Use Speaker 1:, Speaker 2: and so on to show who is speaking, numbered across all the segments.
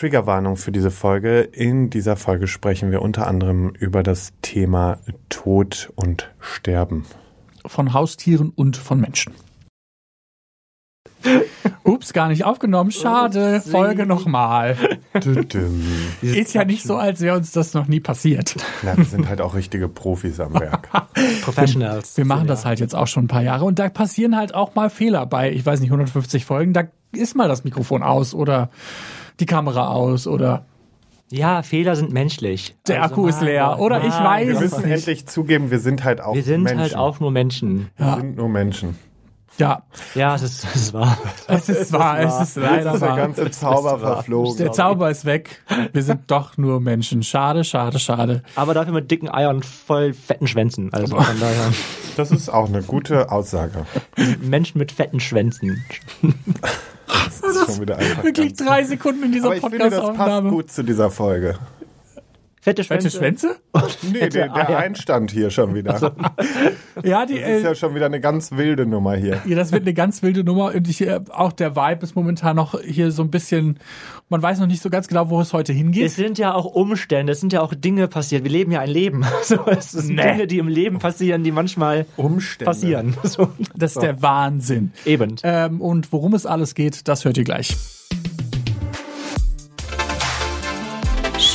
Speaker 1: Triggerwarnung für diese Folge. In dieser Folge sprechen wir unter anderem über das Thema Tod und Sterben.
Speaker 2: Von Haustieren und von Menschen. Ups, gar nicht aufgenommen. Schade. Folge nochmal. Ist ja nicht so, als wäre uns das noch nie passiert.
Speaker 1: Ja, wir sind halt auch richtige Profis am Werk.
Speaker 3: Professionals.
Speaker 2: Wir machen das halt jetzt auch schon ein paar Jahre und da passieren halt auch mal Fehler bei, ich weiß nicht, 150 Folgen. Da ist mal das Mikrofon aus oder die Kamera aus oder
Speaker 3: Ja, Fehler sind menschlich.
Speaker 2: der
Speaker 3: Also,
Speaker 2: Akku ist leer oder ich
Speaker 3: nein.
Speaker 2: weiß
Speaker 1: Wir
Speaker 2: es
Speaker 1: müssen
Speaker 2: nicht.
Speaker 1: endlich zugeben, wir sind halt auch
Speaker 3: Wir sind
Speaker 1: Menschen.
Speaker 3: halt auch nur Menschen.
Speaker 1: wir sind nur Menschen.
Speaker 2: Ja,
Speaker 3: Ja, es ist, es ist wahr.
Speaker 2: es ist wahr, es ist
Speaker 1: Jetzt
Speaker 2: leider
Speaker 1: ist der ganze Zauber verflogen.
Speaker 2: Der Zauber ist weg. Wir sind doch nur Menschen. Schade, schade, schade.
Speaker 3: Aber dafür mit dicken Eiern und voll fetten Schwänzen. Also von daher.
Speaker 1: Das ist auch eine gute Aussage.
Speaker 3: Menschen mit fetten Schwänzen.
Speaker 1: Das ist schon wieder einfach
Speaker 2: Wirklich drei Sekunden in dieser
Speaker 1: finde, das passt
Speaker 2: Podcast-Aufnahme.
Speaker 1: gut zu dieser Folge.
Speaker 3: Fette Schwänze.
Speaker 2: Fette Schwänze?
Speaker 1: Nee, der, der. Einstand hier schon wieder.
Speaker 2: Ja, die,
Speaker 1: Das ist
Speaker 2: äh,
Speaker 1: ja schon wieder eine ganz wilde Nummer hier.
Speaker 2: ja, das wird eine ganz wilde Nummer und ich, äh, auch der Vibe ist momentan noch hier so ein bisschen, man weiß noch nicht so ganz genau, wo es heute hingeht.
Speaker 3: Es sind ja auch Umstände, es sind ja auch Dinge passiert. Wir leben ja ein Leben. So, es sind
Speaker 2: Nee.
Speaker 3: Dinge, die im Leben passieren, die manchmal
Speaker 1: Umstände.
Speaker 3: passieren. So,
Speaker 2: Das ist der Wahnsinn.
Speaker 3: eben.
Speaker 2: Ähm, und worum es alles geht, das hört ihr gleich.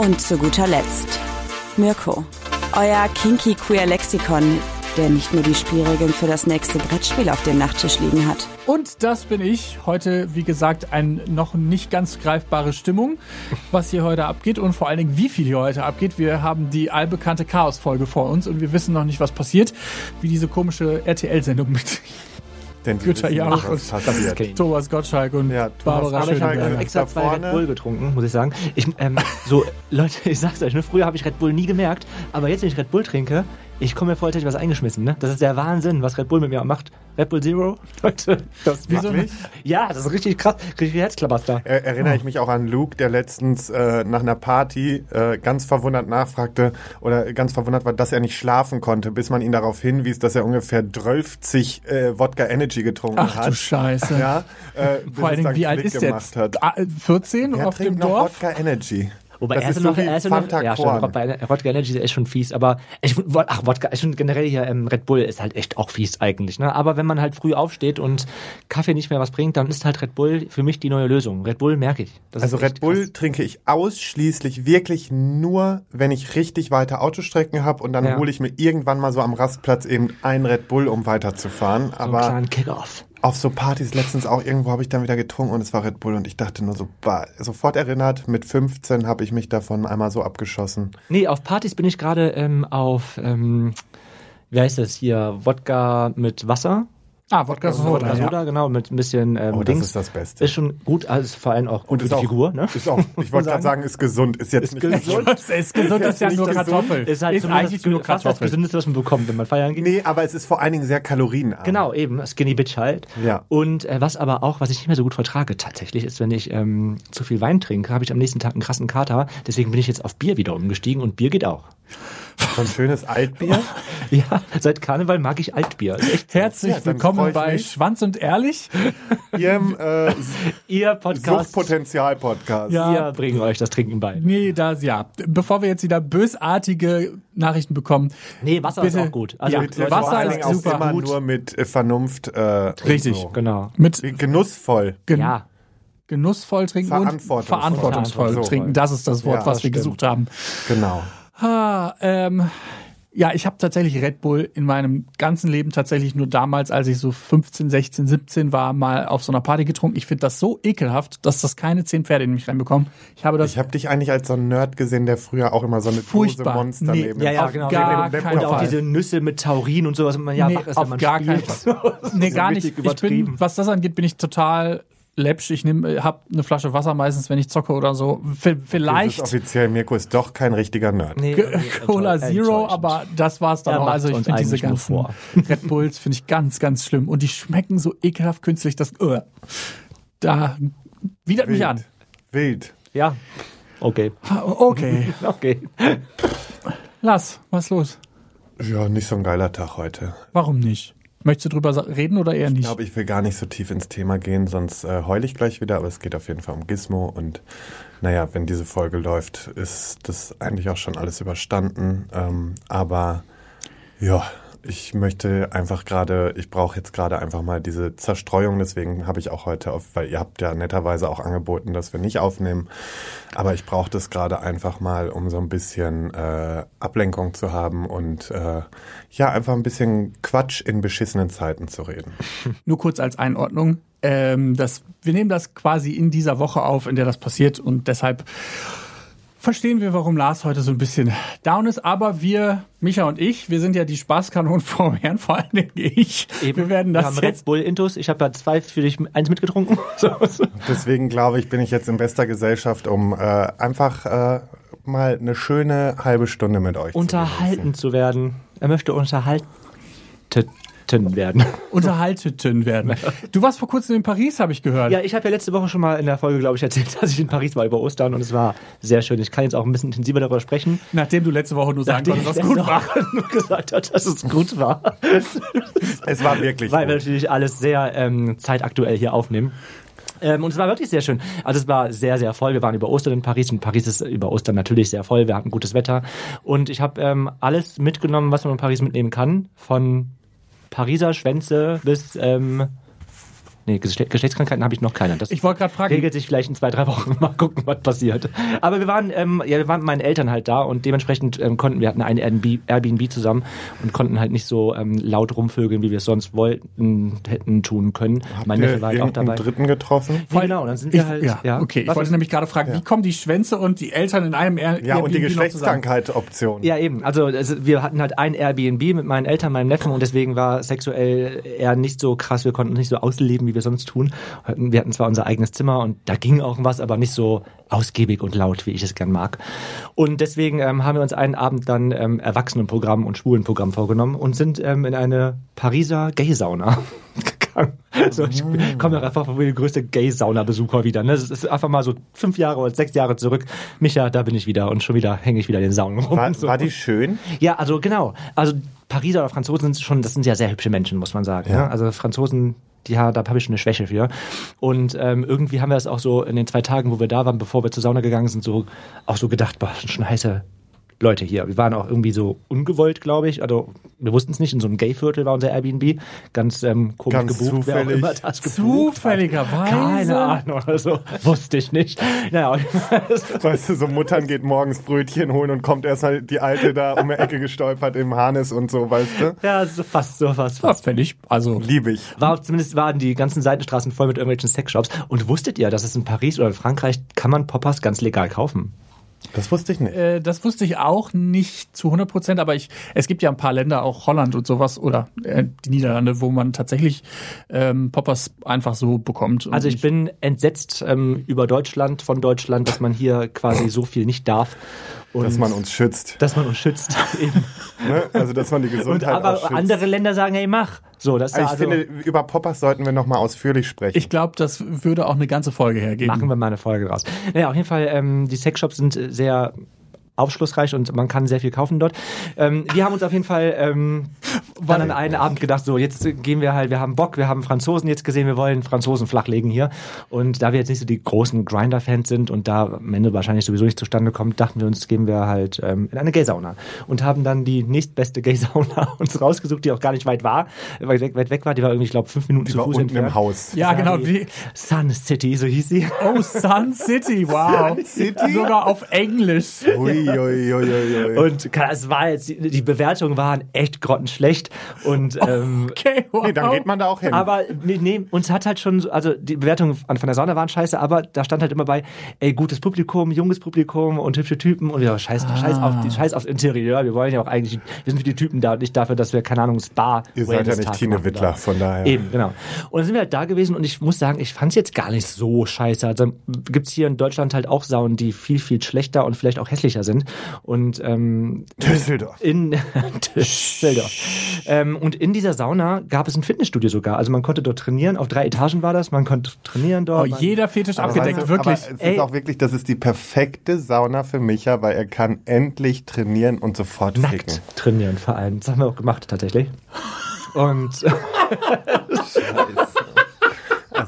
Speaker 4: Und zu guter Letzt Mirko, euer kinky queer Lexikon, der nicht nur die Spielregeln für das nächste Brettspiel auf dem Nachttisch liegen hat.
Speaker 2: Und das bin ich. Heute, wie gesagt, eine noch nicht ganz greifbare Stimmung, was hier heute abgeht und vor allen Dingen, wie viel hier heute abgeht. Wir haben die allbekannte Chaos-Folge vor uns und wir wissen noch nicht, was passiert. Wie diese komische RTL-Sendung mit
Speaker 1: Denn sie
Speaker 2: Güter
Speaker 1: wissen
Speaker 2: ja
Speaker 1: nicht,
Speaker 2: auch.
Speaker 1: was
Speaker 3: Das ist
Speaker 1: passiert.
Speaker 2: Thomas Gottschalk und
Speaker 1: Ja, Thomas
Speaker 2: Barbara
Speaker 1: Gottschalk
Speaker 3: Aber ich habe
Speaker 1: Schöneberger.
Speaker 2: Schöneberger.
Speaker 3: extra zwei
Speaker 1: vorne.
Speaker 3: Red Bull getrunken, muss ich sagen. Ich, ähm, so, Leute, ich sag's euch, ne, früher habe ich Red Bull nie gemerkt, aber jetzt, wenn ich Red Bull trinke, ich komme mir vor, als hätte ich was eingeschmissen, ne? Das ist der Wahnsinn, was Red Bull mit mir macht. Red Bull Zero, Leute, das
Speaker 2: Wie so
Speaker 1: Wirklich?
Speaker 3: Ja, das ist richtig krass, richtig Herzklabaster.
Speaker 1: Er, erinnere ich mich auch an Luke, der letztens äh, nach einer Party äh, ganz verwundert nachfragte oder ganz verwundert war, dass er nicht schlafen konnte, bis man ihn darauf hinwies, dass er ungefähr 12 äh, Wodka Energy getrunken
Speaker 2: Ach
Speaker 1: hat.
Speaker 2: du Scheiße.
Speaker 1: Ja, äh,
Speaker 2: Vor allen
Speaker 1: es
Speaker 2: Dingen,
Speaker 1: dann
Speaker 2: wie alt ist der
Speaker 1: gemacht
Speaker 2: jetzt?
Speaker 1: Hat.
Speaker 2: Ah, 14
Speaker 1: Wer
Speaker 2: auf dem Dorf?
Speaker 1: Wodka Energy?
Speaker 3: Wobei
Speaker 1: das
Speaker 3: er
Speaker 1: ist
Speaker 3: ist
Speaker 1: so
Speaker 3: noch, er ist noch, ja, stimmt,
Speaker 1: Korn.
Speaker 3: Wodka, Energy ist schon fies, aber ich, ach, Wodka, ich finde generell hier ähm, Red Bull ist halt echt auch fies eigentlich, ne? Aber wenn man halt früh aufsteht und Kaffee nicht mehr was bringt, dann ist halt Red Bull für mich die neue Lösung. Red Bull merke ich. Das
Speaker 1: Also
Speaker 3: ist
Speaker 1: Red Bull
Speaker 3: krass.
Speaker 1: trinke ich ausschließlich wirklich nur, wenn ich richtig weite Autostrecken habe und dann
Speaker 3: Ja.
Speaker 1: hole ich mir irgendwann mal so am Rastplatz eben einen Red Bull, um weiterzufahren.
Speaker 3: So einen
Speaker 1: Aber
Speaker 3: kleinen Kick-Off.
Speaker 1: Auf so Partys letztens auch irgendwo habe ich dann wieder getrunken und es war Red Bull und ich dachte nur so, bah, sofort erinnert, mit 15 habe ich mich davon einmal so abgeschossen.
Speaker 3: Nee, auf Partys bin ich gerade ähm, auf, ähm, wie heißt das hier, Wodka mit Wasser.
Speaker 2: Ah, Wodka Soda.
Speaker 3: Wodka
Speaker 2: ja.
Speaker 3: Soda, genau, mit ein bisschen ähm,
Speaker 1: Oh, das
Speaker 3: Dings.
Speaker 1: ist das Beste.
Speaker 3: Ist schon gut, also vor allem auch gut
Speaker 1: ist
Speaker 3: für die
Speaker 1: auch,
Speaker 3: Figur, ne?
Speaker 1: Ist auch, ich wollte gerade sagen, ist gesund, ist jetzt nicht
Speaker 3: gesund.
Speaker 2: Das ist gesund, das ist ja nur. Kartoffel.
Speaker 3: Ist halt zumindest
Speaker 2: eigentlich nur
Speaker 3: fast das. Gesündeste, was man bekommt, wenn man feiern geht.
Speaker 1: Nee, aber es ist vor allen Dingen sehr kalorienarm.
Speaker 3: Genau, eben, Skinny Bitch halt.
Speaker 1: Ja.
Speaker 3: Und äh, was aber auch, was ich nicht mehr so gut vertrage tatsächlich, ist, wenn ich ähm, zu viel Wein trinke, habe ich am nächsten Tag einen krassen Kater. Deswegen bin ich jetzt auf Bier wieder umgestiegen und Bier geht auch.
Speaker 1: So ein schönes Altbier.
Speaker 3: Ja, seit Karneval mag ich Altbier. Echt
Speaker 2: Herzlich
Speaker 1: Ja,
Speaker 2: willkommen bei
Speaker 1: mich.
Speaker 2: Schwanz und Ehrlich.
Speaker 1: Ihrem äh,
Speaker 3: ihr Podcast.
Speaker 1: Suchtpotenzial-Podcast.
Speaker 2: Ja.
Speaker 3: Wir bringen euch das Trinken bei.
Speaker 2: Nee, das ja. Bevor wir jetzt wieder bösartige Nachrichten bekommen.
Speaker 3: Nee, Wasser
Speaker 2: Bitte.
Speaker 3: ist auch gut. Also
Speaker 2: Ja, Wasser
Speaker 1: vor allen
Speaker 2: ist super
Speaker 1: immer
Speaker 2: gut.
Speaker 1: nur mit äh, Vernunft. Äh,
Speaker 2: Richtig.
Speaker 1: So.
Speaker 3: Genau.
Speaker 2: Mit
Speaker 1: Genussvoll.
Speaker 2: gen
Speaker 3: Ja.
Speaker 2: genussvoll trinken und
Speaker 1: Verantwortungsvoll.
Speaker 2: verantwortungsvoll
Speaker 3: Verantwortungsvoll.
Speaker 2: trinken. Das ist das Wort,
Speaker 1: Ja,
Speaker 2: was
Speaker 1: das
Speaker 2: wir
Speaker 1: stimmt.
Speaker 2: gesucht haben.
Speaker 1: Genau.
Speaker 2: Ah, ähm, ja, ich habe tatsächlich Red Bull in meinem ganzen Leben tatsächlich nur damals, als ich so 15, 16, 17 war, mal auf so einer Party getrunken. Ich finde das so ekelhaft, dass das keine zehn Pferde in mich reinbekommen. Ich habe das
Speaker 1: Ich habe dich eigentlich als so ein Nerd gesehen, der früher auch immer so eine
Speaker 2: Furchtbar.
Speaker 1: Dose Monster
Speaker 2: Nee,
Speaker 1: neben
Speaker 3: Ja, ja,
Speaker 2: Auf
Speaker 3: genau.
Speaker 2: gar
Speaker 1: Neben
Speaker 3: Und auch diese Nüsse mit Taurin und sowas, wenn man ja
Speaker 2: Nee,
Speaker 3: wach ist,
Speaker 2: auf
Speaker 3: wenn man
Speaker 2: gar
Speaker 3: spielt.
Speaker 2: keinen Fall. Nee, gar nicht. Ich bin, was das angeht, bin ich total läppsch. Ich nehme, hab eine Flasche Wasser meistens, wenn ich zocke oder so. V vielleicht
Speaker 1: ist offiziell, Mirko ist doch kein richtiger Nerd.
Speaker 3: Nee, nee,
Speaker 2: Cola. Zero, aber das war's dann auch. Also ich finde diese ganzen
Speaker 3: vor.
Speaker 2: Red Bulls finde ich ganz, ganz schlimm. Und die schmecken so ekelhaft künstlich, das uh, da widert mich an.
Speaker 1: Wild.
Speaker 3: Ja. Okay.
Speaker 2: Ah, Okay,
Speaker 3: Okay.
Speaker 2: Lass, was ist los?
Speaker 1: Ja, nicht so ein geiler Tag heute.
Speaker 2: Warum nicht? Möchtest du drüber reden oder eher
Speaker 1: Ich
Speaker 2: nicht?
Speaker 1: glaube, ich will gar nicht so tief ins Thema gehen, sonst äh, heul ich gleich wieder, aber es geht auf jeden Fall um Gizmo und naja, wenn diese Folge läuft, ist das eigentlich auch schon alles überstanden. Ähm, aber ja, ich möchte einfach gerade, ich brauche jetzt gerade einfach mal diese Zerstreuung, deswegen habe ich auch heute auf, weil ihr habt ja netterweise auch angeboten, dass wir nicht aufnehmen, aber ich brauche das gerade einfach mal, um so ein bisschen äh, Ablenkung zu haben und äh, ja, einfach ein bisschen Quatsch in beschissenen Zeiten zu reden.
Speaker 2: Nur kurz als Einordnung. Ähm, das, wir nehmen das quasi in dieser Woche auf, in der das passiert und deshalb verstehen wir, warum Lars heute so ein bisschen down ist. Aber wir, Micha und ich, wir sind ja die Spaßkanonen vom Herrn, vor allen Dingen ich. Wir werden das
Speaker 3: haben
Speaker 2: jetzt
Speaker 3: Red Bull Intus. Ich habe ja zwei für dich, eins mitgetrunken. So, so.
Speaker 1: Deswegen glaube ich, bin ich jetzt in bester Gesellschaft, um äh, einfach äh, mal eine schöne halbe Stunde mit euch
Speaker 3: Unterhalten zu werden. Er möchte unterhalten werden.
Speaker 2: unterhalteten werden. Du warst vor kurzem in Paris, habe ich gehört.
Speaker 3: Ja, ich habe ja letzte Woche schon mal in der Folge, glaube ich, erzählt, dass ich in Paris war über Ostern und es war sehr schön. Ich kann jetzt auch ein bisschen intensiver darüber sprechen.
Speaker 2: Nachdem du letzte Woche nur sagen
Speaker 3: Nachdem
Speaker 2: konntest,
Speaker 3: ich
Speaker 2: was gut war.
Speaker 3: Nur gesagt hat, dass es gut war.
Speaker 1: Es war wirklich
Speaker 3: Weil wir
Speaker 1: gut.
Speaker 3: natürlich alles sehr ähm, zeitaktuell hier aufnehmen. Ähm, und es war wirklich sehr schön. Also es war sehr, sehr voll. Wir waren über Ostern in Paris und Paris ist über Ostern natürlich sehr voll. Wir hatten gutes Wetter. Und ich habe ähm, alles mitgenommen, was man in Paris mitnehmen kann. Von Pariser Schwänze bis... Ähm, nee, Geschle Geschlechtskrankheiten habe ich noch keine. Das
Speaker 2: Ich wollte gerade fragen,
Speaker 3: regelt sich vielleicht in zwei, drei Wochen. Mal gucken, was passiert. Aber wir waren, ähm, ja, wir waren mit meinen Eltern halt da und dementsprechend ähm, konnten wir hatten eine Airbnb, Airbnb zusammen und konnten halt nicht so ähm, laut rumvögeln, wie wir es sonst wollten, hätten tun können. mein
Speaker 1: Habt
Speaker 3: Neffe
Speaker 1: ihr
Speaker 3: war halt auch dabei.
Speaker 1: Dritten getroffen?
Speaker 3: Ja, genau, dann sind wir
Speaker 2: ich,
Speaker 3: halt.
Speaker 2: ja, okay. Ich
Speaker 3: Was
Speaker 2: wollte nämlich gerade fragen, wie kommen die Schwänze und die Eltern in einem Air
Speaker 1: Ja, und die
Speaker 2: Airbnb?
Speaker 1: Geschlechtskrankheit-Option.
Speaker 3: Ja, eben. Also, also wir hatten halt ein Airbnb mit meinen Eltern, meinem Neffen und deswegen war sexuell eher nicht so krass. Wir konnten nicht so ausleben, wie wir sonst tun. Wir hatten zwar unser eigenes Zimmer und da ging auch was, aber nicht so ausgiebig und laut, wie ich es gern mag. Und deswegen ähm, haben wir uns einen Abend dann ähm, Erwachsenenprogramm und Schwulenprogramm vorgenommen und sind ähm, in eine Pariser Gay-Sauna gegangen. So, ich komme ja einfach wie der größte Gay-Sauna-Besucher wieder. Ne? Das ist einfach mal so fünf Jahre oder sechs Jahre zurück. Micha, da bin ich wieder und schon wieder hänge ich wieder in den Saunen rum.
Speaker 1: War,
Speaker 3: So.
Speaker 1: war die schön?
Speaker 3: Ja, also genau. Also Pariser oder Franzosen sind schon, das sind ja sehr hübsche Menschen, muss man sagen.
Speaker 1: Ja.
Speaker 3: Ne? Also Franzosen, die ja, da habe ich schon eine Schwäche für. Und ähm, irgendwie haben wir das auch so in den zwei Tagen, wo wir da waren, bevor wir zur Sauna gegangen sind, so auch so gedacht, boah, schon heiße Leute hier. Wir waren auch irgendwie so ungewollt, glaube ich. Also wir wussten es nicht. In so einem Gay-Viertel war unser Airbnb. Ganz ähm, komisch
Speaker 1: Ganz
Speaker 3: gebucht. Wer auch
Speaker 1: zufällig.
Speaker 3: immer das gebucht
Speaker 2: Zufälligerweise.
Speaker 3: Hat. Keine Ahnung oder so. Wusste ich nicht. Naja,
Speaker 1: Weißt du, so Muttern geht morgens Brötchen holen und kommt erst mal die Alte da um die Ecke gestolpert im Harnis und so, weißt du?
Speaker 3: ja, so fast, so fast.
Speaker 2: Fände ich, also
Speaker 1: Liebe ich.
Speaker 3: War zumindest waren die ganzen Seitenstraßen voll mit irgendwelchen Sexshops. Und wusstet ihr, dass es in Paris oder in Frankreich kann man Poppers ganz legal kaufen?
Speaker 1: Das wusste ich nicht.
Speaker 2: Äh, das wusste ich auch nicht zu 100 Prozent, aber ich, es gibt ja ein paar Länder, auch Holland und sowas, oder äh, die Niederlande, wo man tatsächlich ähm, Poppers einfach so bekommt.
Speaker 3: Also ich bin entsetzt ähm, über Deutschland, von Deutschland, dass man hier quasi so viel nicht darf. Und
Speaker 1: Dass man uns schützt.
Speaker 3: dass man uns schützt. Eben.
Speaker 1: Ne? Also, dass man die
Speaker 3: Und
Speaker 1: Gesundheit auch
Speaker 3: aber
Speaker 1: schützt.
Speaker 3: andere Länder sagen, hey, mach. So, das ist
Speaker 1: ich
Speaker 3: also,
Speaker 1: finde, über Poppers sollten wir noch mal ausführlich sprechen.
Speaker 2: ich glaube, das würde auch eine ganze Folge hergeben.
Speaker 3: Machen wir mal eine Folge raus. Naja, auf jeden Fall, ähm, die Sexshops sind äh, sehr aufschlussreich und man kann sehr viel kaufen dort. Ähm, wir haben uns auf jeden Fall ähm, dann an einen Abend gedacht, so jetzt gehen wir halt, wir haben Bock, wir haben Franzosen jetzt gesehen, wir wollen Franzosen flachlegen hier. Und da wir jetzt nicht so die großen Grinder-Fans sind und da am Ende wahrscheinlich sowieso nicht zustande kommt, dachten wir uns, gehen wir halt ähm, in eine Gay-Sauna und haben dann die nächstbeste Gay-Sauna uns rausgesucht, die auch gar nicht weit war, weit weg, weit weg war, die war irgendwie, ich glaube, fünf Minuten
Speaker 1: die
Speaker 3: zu
Speaker 1: war
Speaker 3: Fuß
Speaker 1: unten
Speaker 3: entfernt.
Speaker 1: im Haus.
Speaker 2: ja, genau.
Speaker 3: Die, Sun City, so hieß sie.
Speaker 2: oh, Sun City, wow.
Speaker 1: Sun City?
Speaker 2: Sogar auf Englisch.
Speaker 1: Ui. Uiuiuiui.
Speaker 3: Und es war jetzt, die Bewertungen waren echt grottenschlecht. Und ähm,
Speaker 2: Okay, wow.
Speaker 1: Nee, dann geht man da auch hin.
Speaker 3: aber nee, nee, uns hat halt schon, so- also die Bewertungen von der Sauna waren scheiße, aber da stand halt immer bei, ey, gutes Publikum, junges Publikum und hübsche Typen und ja, scheiß, scheiß, auf, die, scheiß aufs Interieur. Wir wollen ja auch eigentlich, wir sind für die Typen da und nicht dafür, dass wir, keine Ahnung, Spa.
Speaker 1: Ihr seid ja nicht Tine Wittler,
Speaker 3: da.
Speaker 1: von daher.
Speaker 3: Eben, genau. Und dann sind wir halt da gewesen und ich muss sagen, ich fand es jetzt gar nicht so scheiße. Also gibt's hier in Deutschland halt auch Saunen, die viel, viel schlechter und vielleicht auch hässlicher sind. Und ähm,
Speaker 1: Düsseldorf.
Speaker 3: in Düsseldorf. Ähm, und in dieser Sauna gab es ein Fitnessstudio sogar. Also man konnte dort trainieren. Auf drei Etagen war das. Man konnte trainieren
Speaker 2: Oh,
Speaker 3: dort. man,
Speaker 2: jeder Fetisch
Speaker 1: Aber
Speaker 2: abgedeckt,
Speaker 1: weißt du,
Speaker 2: wirklich.
Speaker 1: Aber es
Speaker 3: Ey.
Speaker 1: ist auch wirklich, das ist die perfekte Sauna für Micha, weil er kann endlich trainieren und sofort ficken.
Speaker 3: nackt trainieren vor allem. Das haben wir auch gemacht tatsächlich. Und
Speaker 1: Also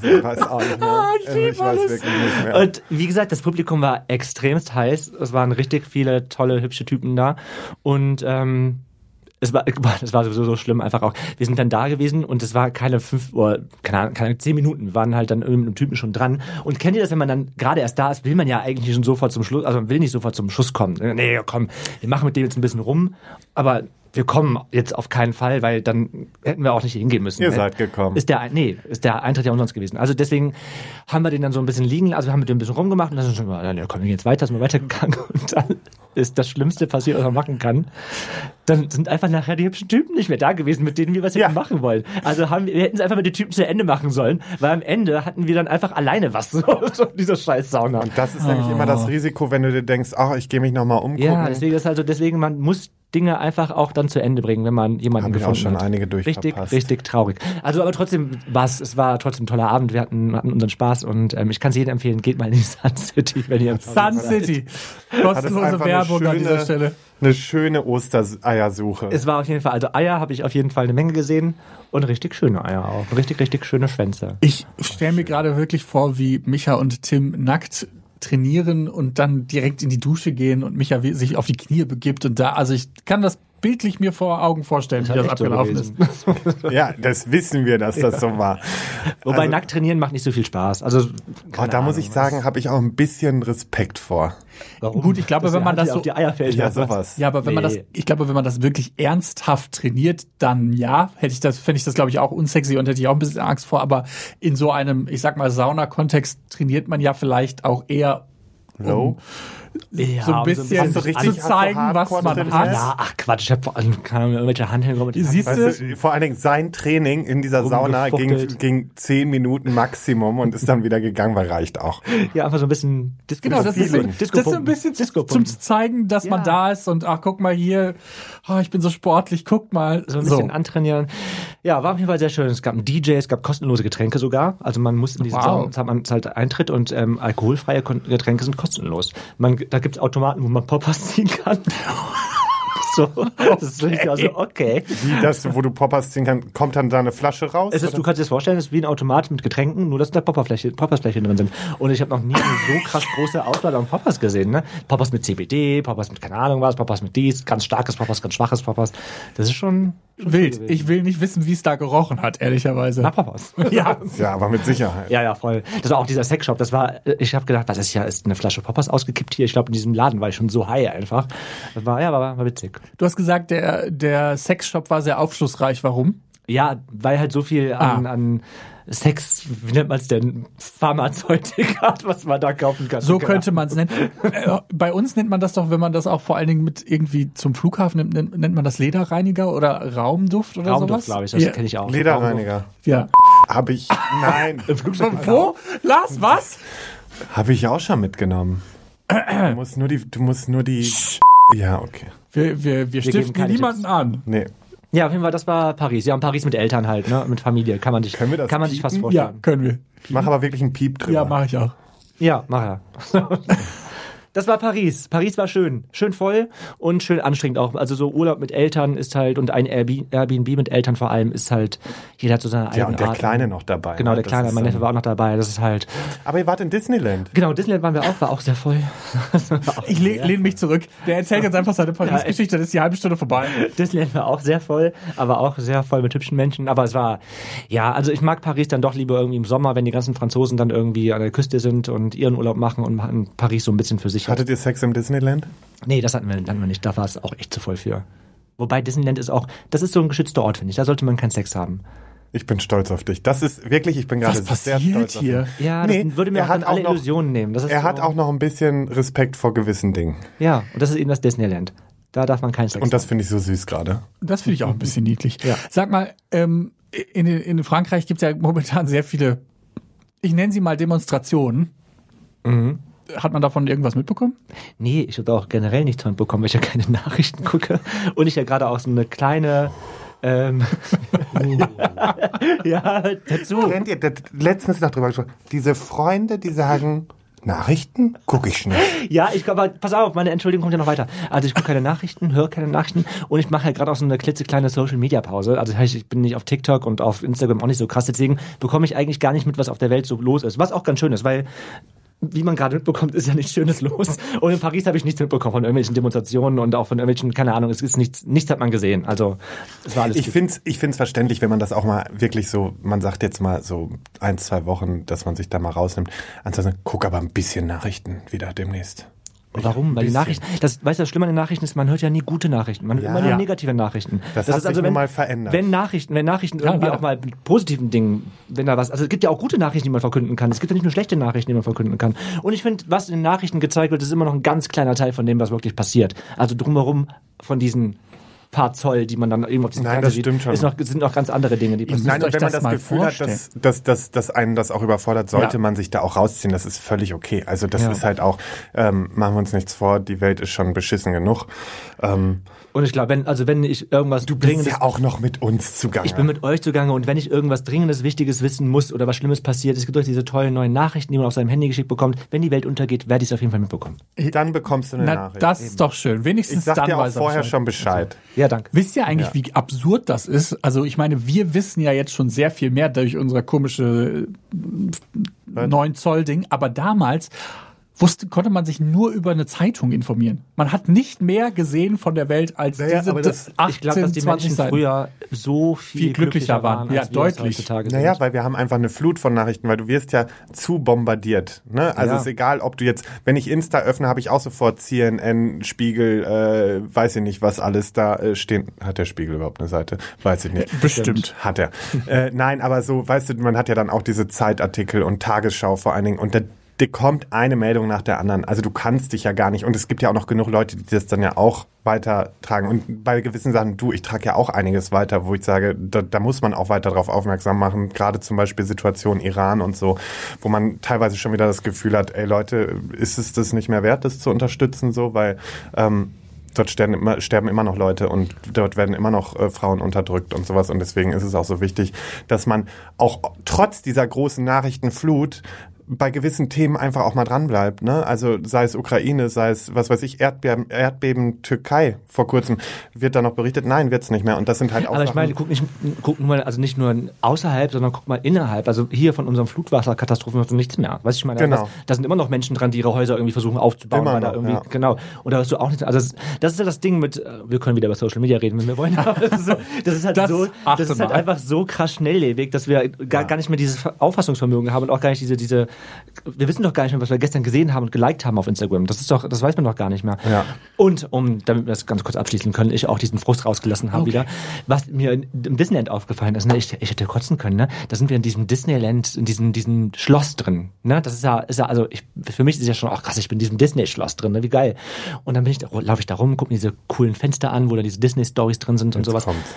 Speaker 1: ich weiß auch nicht mehr.
Speaker 2: ich
Speaker 1: Also ich weiß
Speaker 2: alles.
Speaker 1: wirklich nicht mehr.
Speaker 3: Und wie gesagt, das Publikum war extremst heiß. Es waren richtig viele tolle, hübsche Typen da. Und ähm, es war, das war sowieso so schlimm einfach auch. Wir sind dann da gewesen und es war keine fünf oder keine Ahnung, keine zehn Minuten. Wir waren halt dann mit einem Typen schon dran. Und kennt ihr das, wenn man dann gerade erst da ist, will man ja eigentlich schon sofort zum Schluss, also man will nicht sofort zum Schuss kommen. Nee, komm, wir machen mit dem jetzt ein bisschen rum, aber wir kommen jetzt auf keinen Fall, weil dann hätten wir auch nicht hingehen müssen.
Speaker 1: Ihr seid gekommen.
Speaker 3: Ist der, nee, ist der Eintritt ja umsonst gewesen. Also deswegen haben wir den dann so ein bisschen liegen, also wir haben mit dem ein bisschen rumgemacht und dann sind wir schon, mal, ja, komm, wir gehen jetzt weiter, sind wir weitergegangen und dann ist das Schlimmste passiert, was man machen kann. Dann sind einfach nachher die hübschen Typen nicht mehr da gewesen, mit denen wir was
Speaker 1: Ja.
Speaker 3: hätten machen wollen. Also haben wir, wir hätten es einfach mit den Typen zu Ende machen sollen, weil am Ende hatten wir dann einfach alleine was, so, so dieser scheiß Sauna.
Speaker 1: Und das ist nämlich immer das Risiko, wenn du dir denkst, ach, ich gehe mich nochmal umgucken.
Speaker 3: Ja, deswegen ist also deswegen man muss Dinge einfach auch dann zu Ende bringen, wenn man jemanden
Speaker 1: Hab ich auch
Speaker 3: gefunden
Speaker 1: schon
Speaker 3: hat.
Speaker 1: einige
Speaker 3: Richtig,
Speaker 1: durchverpasst.
Speaker 3: richtig traurig. Also aber trotzdem war es, es war trotzdem ein toller Abend. Wir hatten, hatten unseren Spaß und ähm, ich kann es jedem empfehlen, geht mal in die Sun City, wenn ihr
Speaker 2: Sun City. Kostenlose Werbung an dieser
Speaker 1: schöne-
Speaker 2: Stelle.
Speaker 1: Eine schöne Ostereiersuche.
Speaker 3: Es war auf jeden Fall, also Eier habe ich auf jeden Fall eine Menge gesehen und richtig schöne Eier auch. Richtig, richtig schöne Schwänze.
Speaker 2: Ich stelle mir gerade wirklich vor, wie Micha und Tim nackt trainieren und dann direkt in die Dusche gehen und Micha sich auf die Knie begibt und da, also ich kann das bildlich mir vor Augen vorstellen, wie das abgelaufen ist.
Speaker 1: ja, das wissen wir, dass das so war.
Speaker 3: Wobei
Speaker 1: Also-
Speaker 3: nackt trainieren macht nicht so viel Spaß. Also
Speaker 1: Oh, da muss
Speaker 3: Ahnung,
Speaker 1: ich sagen, habe ich auch ein bisschen Respekt vor.
Speaker 3: warum?
Speaker 2: Gut, ich glaube, wenn man das so-
Speaker 3: auf die Eier fällt.
Speaker 1: Ja, sowas.
Speaker 2: Ja, aber wenn man das,
Speaker 3: Nee.
Speaker 2: ich glaube, wenn man das wirklich ernsthaft trainiert, dann ja, hätte ich das, fände ich das, glaube ich, auch unsexy und hätte ich auch ein bisschen Angst vor. Aber in so einem, ich sag mal, Sauna-Kontext trainiert man ja vielleicht auch eher
Speaker 1: Low?
Speaker 3: Ja,
Speaker 2: so ein bisschen
Speaker 1: du richtig-
Speaker 2: zu zeigen, was man hat.
Speaker 3: Ja, ach Quatsch, ich habe vor allem keine Ahnung, irgendwelche Handhände mit
Speaker 2: Siehst du?
Speaker 1: Vor allen Dingen sein Training in dieser Sauna ging, ging zehn Minuten Maximum und ist dann wieder gegangen, weil reicht auch.
Speaker 3: Ja, einfach so ein bisschen Disco
Speaker 2: Genau, das ist, so, das ist so ein bisschen
Speaker 3: Disco
Speaker 2: zum zeigen, dass man
Speaker 3: Ja.
Speaker 2: da ist und ach, guck mal hier, ah, ich bin so sportlich, guck mal.
Speaker 3: so ein bisschen antrainieren. Ja, war auf jeden Fall sehr schön. Es gab einen DJ, es gab kostenlose Getränke sogar. Also man muss in diese
Speaker 2: Wow.
Speaker 3: Sauna, zahlt man zahlt Eintritt und ähm, alkoholfreie Getränke sind kostenlos. Man, da gibt's Automaten, wo man Poppers ziehen kann. so, das ist richtig, also okay.
Speaker 1: Wie das, wo du Poppers ziehen kannst, kommt dann da eine Flasche raus?
Speaker 3: Es ist, du kannst dir das vorstellen, es ist wie ein Automat mit Getränken, nur dass da Popperfläche, Poppersflächen drin sind. Und ich habe noch nie eine so krass große Auswahl an Poppers gesehen. Ne? Poppers mit CBD, Poppers mit keine Ahnung was, Poppers mit dies, ganz starkes Poppers, ganz schwaches Poppers. Das ist schon
Speaker 2: Wild.
Speaker 3: gewesen.
Speaker 2: Ich will nicht wissen, wie es da gerochen hat, ehrlicherweise.
Speaker 3: Na, Poppers.
Speaker 2: ja.
Speaker 1: ja, aber mit Sicherheit.
Speaker 3: Ja, ja, voll. Das war auch dieser Sexshop. Das war, ich habe gedacht, was ist ja, ist eine Flasche Poppers ausgekippt hier. Ich glaube, in diesem Laden war ich schon so high einfach. Das war, ja, war, war witzig.
Speaker 2: Du hast gesagt, der, der Sexshop war sehr aufschlussreich. Warum?
Speaker 3: Ja, weil halt so viel an,
Speaker 2: Ah.
Speaker 3: an Sex, wie nennt man es denn, Pharmazeutik hat, was man da kaufen kann.
Speaker 2: So
Speaker 3: Keine
Speaker 2: könnte man es nennen. Äh, Bei uns nennt man das doch, wenn man das auch vor allen Dingen mit irgendwie zum Flughafen nimmt, nennt, nennt man das Lederreiniger oder Raumduft oder
Speaker 3: Raumduft,
Speaker 2: sowas?
Speaker 3: glaube ich, das
Speaker 2: ja.
Speaker 3: kenne ich auch.
Speaker 1: Lederreiniger.
Speaker 2: Ja.
Speaker 1: Habe ich, nein,
Speaker 2: Wo? Lars, was?
Speaker 1: habe ich auch schon mitgenommen. Du musst nur die, du musst nur die, ja, okay.
Speaker 2: Wir, wir, wir
Speaker 3: geben
Speaker 2: stiften niemanden
Speaker 3: Tipps.
Speaker 2: an.
Speaker 1: Nee.
Speaker 3: Ja, auf jeden Fall, das war Paris. Ja, und Paris mit Eltern halt, ne, mit Familie. Kann man sich,
Speaker 1: Können wir das
Speaker 3: kann man sich fast
Speaker 1: piepen?
Speaker 2: Ja,
Speaker 3: vorstellen.
Speaker 2: können wir.
Speaker 1: Mach aber wirklich einen Piep drüber.
Speaker 2: Ja, mache ich auch.
Speaker 3: Ja, mach ja. Das war Paris. Paris war schön. Schön voll und schön anstrengend auch. Also so Urlaub mit Eltern ist halt und ein Airbnb mit Eltern vor allem ist halt, jeder hat so seine eigene
Speaker 1: Ja, und der
Speaker 3: Art.
Speaker 1: Kleine noch dabei.
Speaker 3: Genau,
Speaker 1: ne?
Speaker 3: der
Speaker 1: Das
Speaker 3: Kleine, mein Neffe war auch noch dabei. Das ist halt,
Speaker 1: Aber ihr wart in Disneyland.
Speaker 3: genau, Disneyland waren wir auch, war auch sehr voll.
Speaker 2: Ich le lehne mich zurück. Der erzählt jetzt einfach seine Paris-Geschichte, dann ist die halbe Stunde vorbei.
Speaker 3: Disneyland war auch sehr voll, aber auch sehr voll mit hübschen Menschen. Aber es war, ja, also ich mag Paris dann doch lieber irgendwie im Sommer, wenn die ganzen Franzosen dann irgendwie an der Küste sind und ihren Urlaub machen und machen Paris so ein bisschen für sich verunsichert.
Speaker 1: Hattet ihr Sex im Disneyland?
Speaker 3: Nee, das hatten wir, hatten wir nicht. Da war es auch echt zu voll für. Wobei Disneyland ist auch, das ist so ein geschützter Ort, finde ich. Da sollte man keinen Sex haben.
Speaker 1: Ich bin stolz auf dich. Das ist wirklich, ich bin gerade sehr stolz auf
Speaker 2: hier?
Speaker 1: dich.
Speaker 3: Ja,
Speaker 1: Nee,
Speaker 3: das würde mir
Speaker 1: er
Speaker 3: auch alle
Speaker 1: auch noch-
Speaker 3: Illusionen nehmen. Das ist
Speaker 1: Er
Speaker 3: so,
Speaker 1: hat auch noch ein bisschen Respekt vor gewissen Dingen.
Speaker 3: Ja, und das ist eben das Disneyland. Da darf man keinen Sex
Speaker 1: Und das
Speaker 3: haben.
Speaker 1: finde ich so süß gerade.
Speaker 2: Das finde ich auch ein bisschen niedlich.
Speaker 3: Ja.
Speaker 2: Sag mal, ähm, in, in Frankreich gibt es ja momentan sehr viele, ich nenne sie mal Demonstrationen.
Speaker 3: Mhm.
Speaker 2: Hat man davon irgendwas mitbekommen?
Speaker 3: Nee, ich habe auch generell nichts mitbekommen, weil ich ja keine Nachrichten gucke. Und ich ja gerade auch so eine kleine. Ähm, ja, dazu.
Speaker 1: Kennt ihr das letztens noch drüber gesprochen? Diese Freunde, die sagen, Nachrichten gucke ich nicht.
Speaker 3: Ja, ich glaube, pass auf, meine Entschuldigung kommt ja noch weiter. Also ich gucke keine Nachrichten, höre keine Nachrichten und ich mache ja gerade auch so eine klitzekleine Social Media Pause. Also das heißt, ich bin nicht auf TikTok und auf Instagram auch nicht so krass, deswegen bekomme ich eigentlich gar nicht mit, was auf der Welt so los ist. Was auch ganz schön ist, weil wie man gerade mitbekommt, ist ja nichts Schönes los. Und in Paris habe ich nichts mitbekommen von irgendwelchen Demonstrationen und auch von irgendwelchen, keine Ahnung, es ist nichts, nichts hat man gesehen. Also es war alles
Speaker 1: Ich finde es ich find's verständlich, wenn man das auch mal wirklich so, man sagt jetzt mal so ein, zwei Wochen, dass man sich da mal rausnimmt. Ansonsten guck aber ein bisschen Nachrichten wieder demnächst.
Speaker 3: Warum? Weil die. Nachrichten, das, weißt du, das Schlimme an den Nachrichten ist, man hört ja nie gute Nachrichten. Man hört
Speaker 1: Ja.
Speaker 3: immer nur
Speaker 1: Ja.
Speaker 3: negative Nachrichten.
Speaker 1: Das hat
Speaker 3: ist also
Speaker 1: sich nun mal verändert.
Speaker 3: Wenn Nachrichten, wenn Nachrichten irgendwie auch mal mit positiven Dingen, wenn da was, also es gibt ja auch gute Nachrichten, die man verkünden kann. Es gibt ja nicht nur schlechte Nachrichten, die man verkünden kann. Und ich finde, was in den Nachrichten gezeigt wird, ist immer noch ein ganz kleiner Teil von dem, was wirklich passiert. Also drumherum von diesen paar Zoll, die man dann irgendwo auf diesem
Speaker 1: Nein,
Speaker 3: Fernseher
Speaker 1: das
Speaker 3: sieht,
Speaker 1: stimmt schon.
Speaker 3: Ist noch, sind noch ganz andere Dinge, die passieren.
Speaker 1: Nein, und wenn man
Speaker 2: das
Speaker 1: Gefühl hat, dass, dass, dass, dass einen das auch überfordert, sollte
Speaker 2: Ja.
Speaker 1: man sich da auch rausziehen. Das ist völlig okay. Also das
Speaker 3: Ja.
Speaker 1: ist halt auch, ähm, machen wir uns nichts vor, die Welt ist schon beschissen genug. Ähm,
Speaker 3: Und ich glaube, wenn, also wenn ich irgendwas
Speaker 1: du bist
Speaker 3: Dringendes
Speaker 1: ja auch noch mit uns zugange.
Speaker 3: Ich bin mit euch zugange und wenn ich irgendwas Dringendes, Wichtiges wissen muss oder was Schlimmes passiert, es gibt euch diese tollen neuen Nachrichten, die man auf seinem Handy geschickt bekommt. Wenn die Welt untergeht, werde ich es auf jeden Fall mitbekommen.
Speaker 1: Dann bekommst du eine
Speaker 2: Na,
Speaker 1: Nachricht.
Speaker 2: das ist doch schön. Wenigstens
Speaker 1: ich sag
Speaker 2: dann
Speaker 1: dir auch
Speaker 2: er
Speaker 1: vorher
Speaker 2: Bescheid.
Speaker 1: schon Bescheid.
Speaker 3: Ja, danke.
Speaker 2: Wisst ihr eigentlich, wie absurd das ist? Also ich meine, wir wissen ja jetzt schon sehr viel mehr durch unser komische äh, 9 Zoll Ding, aber damals wusste, konnte man sich nur über eine Zeitung informieren. Man hat nicht mehr gesehen von der Welt als
Speaker 1: Naja,
Speaker 2: diese
Speaker 1: aber das-
Speaker 2: 18,
Speaker 3: Ich glaube, dass die
Speaker 2: 20
Speaker 3: Menschen
Speaker 2: Seiten.
Speaker 3: früher so viel,
Speaker 2: Viel glücklicher waren. Ja,
Speaker 3: als wir es
Speaker 2: deutlich.
Speaker 3: heutzutage
Speaker 1: Naja,
Speaker 3: sind.
Speaker 1: weil wir haben einfach eine Flut von Nachrichten, weil du wirst ja zu bombardiert. Ne? Also
Speaker 3: Ja.
Speaker 1: ist egal, ob du jetzt, wenn ich Insta öffne, habe ich auch sofort CNN, Spiegel, äh, weiß ich nicht, was alles da äh, stehen. Hat der Spiegel überhaupt eine Seite? Weiß ich nicht.
Speaker 2: Bestimmt.
Speaker 1: Hat er. äh, nein, aber so, weißt du, man hat ja dann auch diese Zeitartikel und Tagesschau vor allen Dingen und da dir kommt eine Meldung nach der anderen. Also du kannst dich ja gar nicht. Und es gibt ja auch noch genug Leute, die das dann ja auch weitertragen. Und bei gewissen Sachen, du, ich trage ja auch einiges weiter, wo ich sage, da, da muss man auch weiter darauf aufmerksam machen. Gerade zum Beispiel Situation Iran und so, wo man teilweise schon wieder das Gefühl hat, ey Leute, ist es das nicht mehr wert, das zu unterstützen, so, weil ähm, dort sterben immer, sterben immer noch Leute und dort werden immer noch äh, Frauen unterdrückt und sowas. Und deswegen ist es auch so wichtig, dass man auch trotz dieser großen Nachrichtenflut bei gewissen Themen einfach auch mal dran bleibt. Ne? Also sei es Ukraine, sei es, was weiß ich, Erdbeben, Erdbeben Türkei vor kurzem. Wird da noch berichtet? Nein, wird's nicht mehr. Und das sind halt auch
Speaker 3: Aber ich meine, guck, nicht, guck nur mal, also nicht nur außerhalb, sondern guck mal innerhalb. Also hier von unserem Flutwasserkatastrophen hast du nichts mehr. Weißt du, ich meine,
Speaker 1: Genau.
Speaker 3: da sind immer noch Menschen dran, die ihre Häuser irgendwie versuchen aufzubauen.
Speaker 1: Immer noch,
Speaker 3: irgendwie,
Speaker 1: ja.
Speaker 3: Genau. Und da hast du auch nichts. Also das, das ist ja das Ding mit, äh, wir können wieder über Social Media reden, wenn wir wollen. Aber das ist, halt
Speaker 2: Das
Speaker 3: so, das ist halt
Speaker 2: mal.
Speaker 3: einfach so krass schnelllebig, dass wir gar, gar nicht mehr dieses Auffassungsvermögen haben und auch gar nicht diese, diese, wir wissen doch gar nicht mehr, was wir gestern gesehen haben und geliked haben auf Instagram. Das ist doch, das weiß man doch gar nicht mehr.
Speaker 1: Ja.
Speaker 3: Und um, damit wir das ganz kurz abschließen können, ich auch diesen Frust rausgelassen habe wieder, was mir im Disneyland aufgefallen ist, ne, ich, ich hätte kotzen können, ne? Da sind wir in diesem Disneyland, in diesem, diesem Schloss drin, ne? Das ist ja, ist ja, also ich, für mich ist es ja schon, ach krass, ich bin in diesem Disney-Schloss drin, ne? Wie geil. Und dann bin ich, da, laufe ich da rum, gucke mir diese coolen Fenster an, wo da diese Disney-Stories drin sind und
Speaker 1: Jetzt
Speaker 3: sowas.
Speaker 1: kommt's.